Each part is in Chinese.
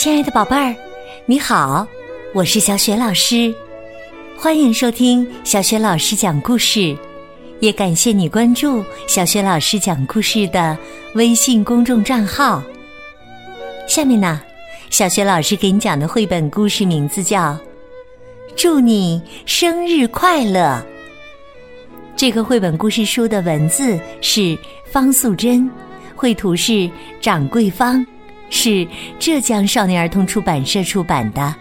亲爱的宝贝儿，你好，我是小雪老师，欢迎收听小雪老师讲故事，也感谢你关注小雪老师讲故事的微信公众账号。下面呢，小雪老师给你讲的绘本故事名字叫《祝你生日快乐》。这个绘本故事书的文字是方素珍，绘图是掌柜方。是浙江少年儿童出版社出版的。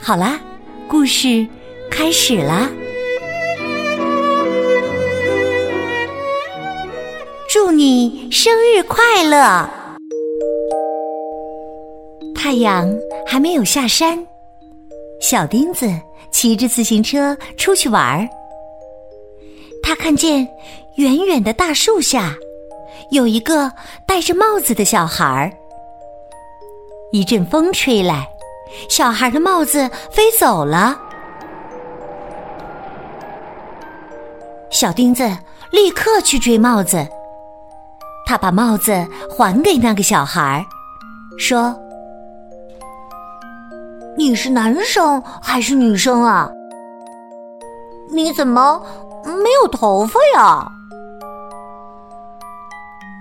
好啦，故事开始啦！祝你生日快乐！太阳还没有下山，小钉子骑着自行车出去玩儿。他看见远远的大树下。有一个戴着帽子的小孩儿，一阵风吹来，小孩的帽子飞走了。小钉子立刻去追帽子，他把帽子还给那个小孩儿，说：“你是男生还是女生啊？你怎么没有头发呀？”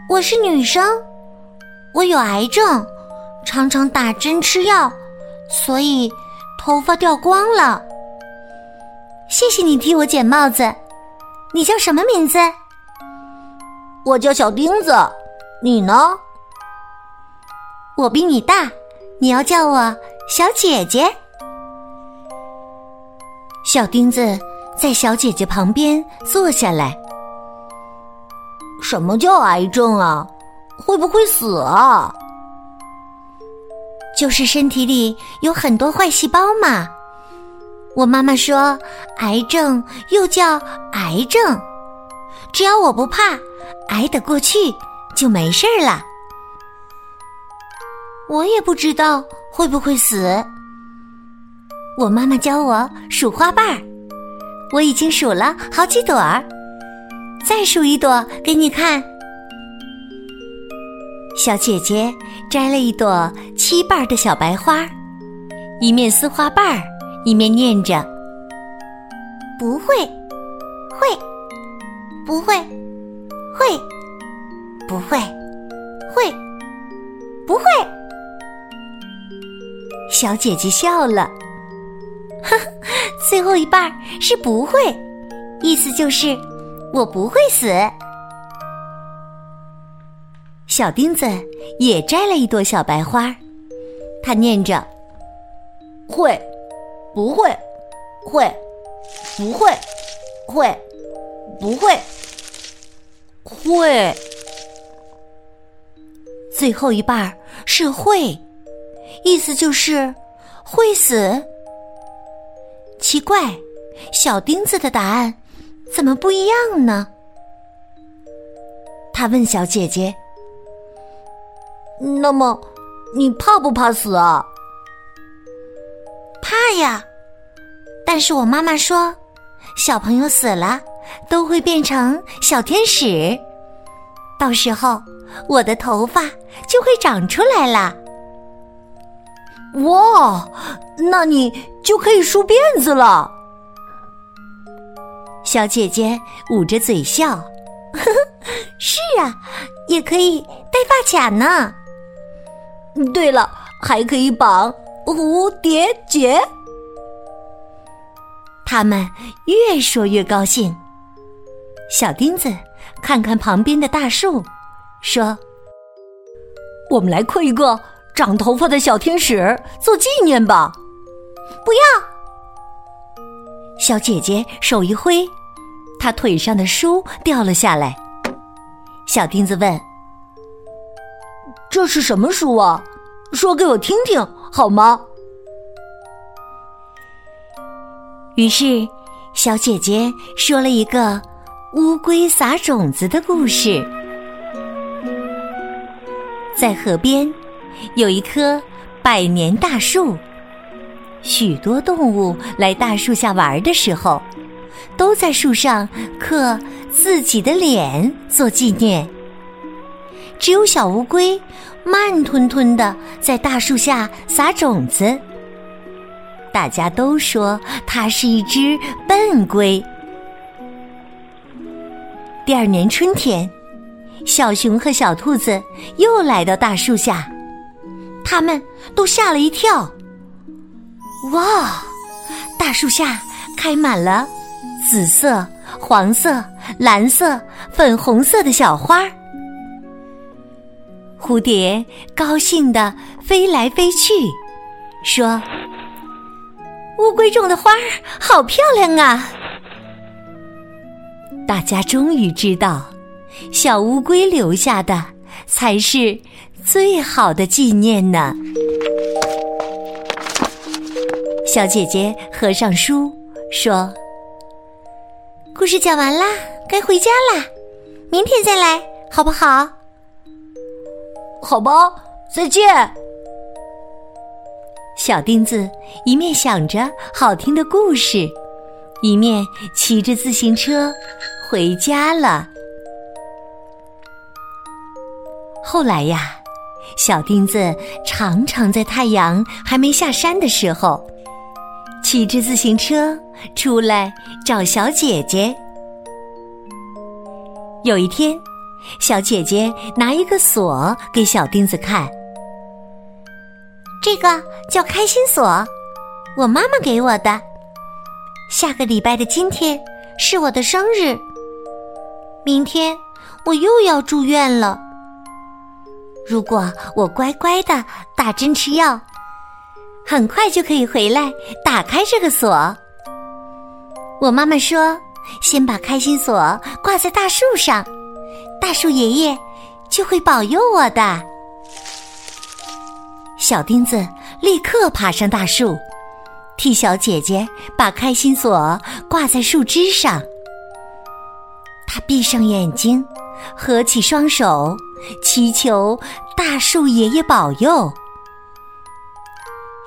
我是女生，我有癌症，常常打针吃药，所以头发掉光了。谢谢你替我捡帽子。你叫什么名字？我叫小钉子。你呢？我比你大，你要叫我小姐姐。小钉子在小姐姐旁边坐下来。什么叫癌症啊？会不会死啊？就是身体里有很多坏细胞嘛。我妈妈说，癌症又叫癌症，只要我不怕，挨得过去就没事儿了。我也不知道会不会死。我妈妈教我数花瓣儿，我已经数了好几朵儿。再数一朵给你看，小姐姐摘了一朵七瓣的小白花，一面撕花瓣，一面念着：“不会，会，不会，会，不会，会，不会。”小姐姐笑了，呵呵，最后一半是不会，意思就是。我不会死。小钉子也摘了一朵小白花，他念着：“会，不会，会，不会，会，不会，会。”最后一半是会，意思就是会。死。奇怪，小钉子的答案。怎么不一样呢？他问小姐姐：“那么，你怕不怕死啊？”“怕呀！”但是我妈妈说，小朋友死了都会变成小天使，到时候我的头发就会长出来了。哇，那你就可以梳辫子了。小姐姐捂着嘴笑，呵呵，是啊，也可以戴发卡呢。对了，还可以绑蝴蝶结。他们越说越高兴。小钉子看看旁边的大树，说：“我们来刻一个长头发的小天使做纪念吧。”不要。小姐姐手一挥，他腿上的书掉了下来。小钉子问：“这是什么书啊？说给我听听好吗？”于是，小姐姐说了一个乌龟撒种子的故事。在河边，有一棵百年大树。许多动物来大树下玩的时候，都在树上刻自己的脸做纪念。只有小乌龟慢吞吞的在大树下撒种子。大家都说它是一只笨龟。第二年春天，小熊和小兔子又来到大树下，他们都吓了一跳。哇！大树下开满了紫色、黄色、蓝色、粉红色的小花。蝴蝶高兴地飞来飞去，说：“乌龟种的花儿好漂亮啊！”大家终于知道，小乌龟留下的才是最好的纪念呢。小姐姐合上书，说：“故事讲完啦，该回家啦，明天再来，好不好？”好吧，再见。小钉子一面想着好听的故事，一面骑着自行车回家了。后来呀，小钉子常常在太阳还没下山的时候，骑着自行车出来找小姐姐。有一天。小姐姐拿一个锁给小钉子看，这个叫开心锁，我妈妈给我的。下个礼拜的今天是我的生日，明天我又要住院了。如果我乖乖的打针吃药，很快就可以回来打开这个锁。我妈妈说，先把开心锁挂在大树上。大树爷爷就会保佑我的。小钉子立刻爬上大树，替小姐姐把开心锁挂在树枝上。他闭上眼睛，合起双手，祈求大树爷爷保佑。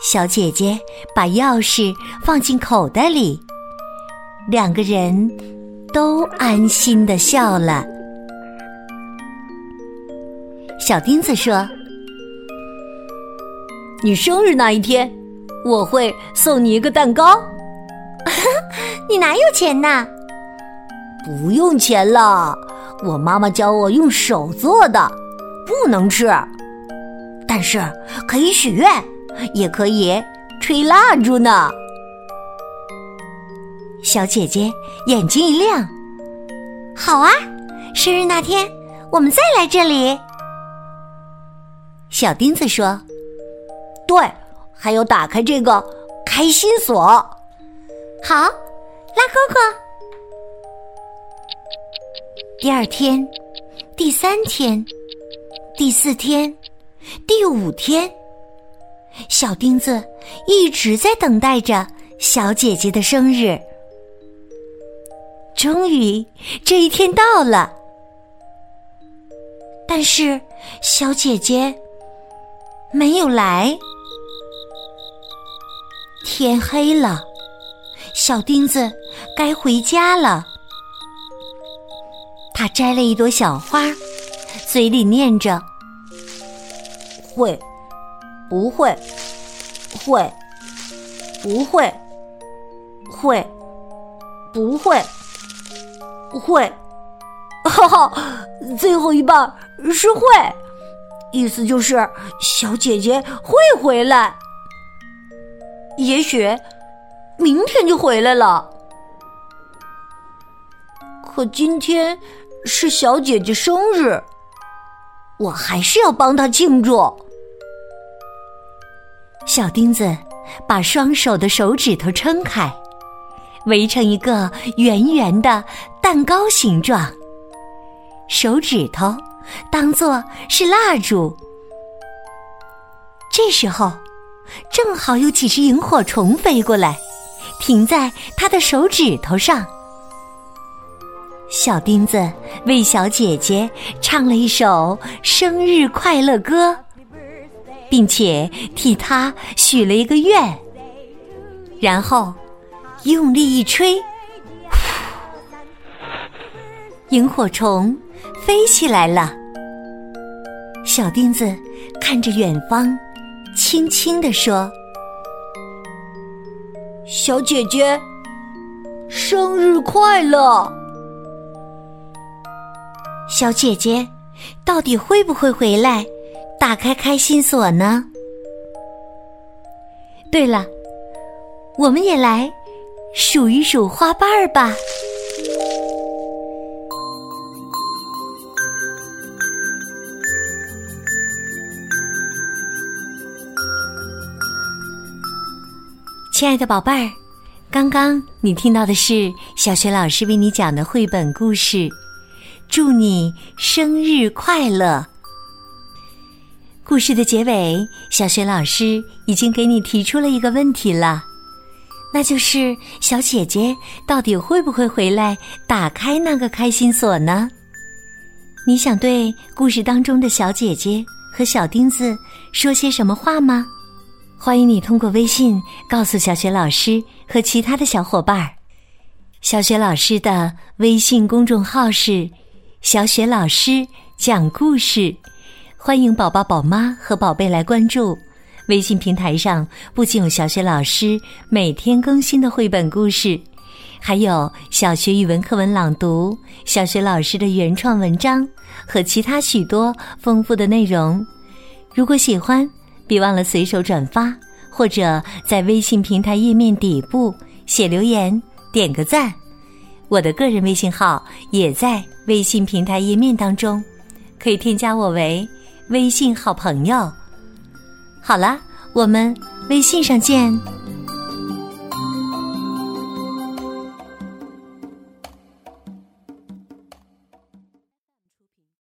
小姐姐把钥匙放进口袋里，两个人都安心的笑了。小钉子说：“你生日那一天，我会送你一个蛋糕。你哪有钱呐？不用钱了，我妈妈教我用手做的，不能吃，但是可以许愿，也可以吹蜡烛呢。”小姐姐眼睛一亮：“好啊，生日那天我们再来这里。”小钉子说：“对，还有打开这个开心锁。好，拉勾勾。”第二天、第三天、第四天、第五天，小钉子一直在等待着小姐姐的生日。终于，这一天到了，但是小姐姐。没有来，天黑了，小钉子该回家了。他摘了一朵小花，嘴里念着：“会，不会，会，不会，会，不会，会。”哈哈，最后一半是会。意思就是，小姐姐会回来，也许明天就回来了。可今天是小姐姐生日，我还是要帮她庆祝。小钉子把双手的手指头撑开，围成一个圆圆的蛋糕形状，手指头。当做是蜡烛。这时候，正好有几只萤火虫飞过来，停在他的手指头上。小钉子为小姐姐唱了一首生日快乐歌，并且替他许了一个愿。然后，用力一吹，萤火虫飞起来了。小钉子看着远方，轻轻地说：“小姐姐，生日快乐！”小姐姐到底会不会回来，打开开心锁呢？对了，我们也来数一数花瓣儿吧。亲爱的宝贝儿，刚刚你听到的是小学老师为你讲的绘本故事。祝你生日快乐！故事的结尾，小雪老师已经给你提出了一个问题了，那就是小姐姐到底会不会回来打开那个开心锁呢？你想对故事当中的小姐姐和小钉子说些什么话吗？欢迎你通过微信告诉小雪老师和其他的小伙伴儿。小雪老师的微信公众号是“小雪老师讲故事”，欢迎宝宝、宝妈和宝贝来关注。微信平台上不仅有小学老师每天更新的绘本故事，还有小学语文课文朗读、小学老师的原创文章和其他许多丰富的内容。如果喜欢，别忘了随手转发，或者在微信平台页面底部写留言，点个赞。我的个人微信号也在微信平台页面当中，可以添加我为微信好朋友。好了，我们微信上见。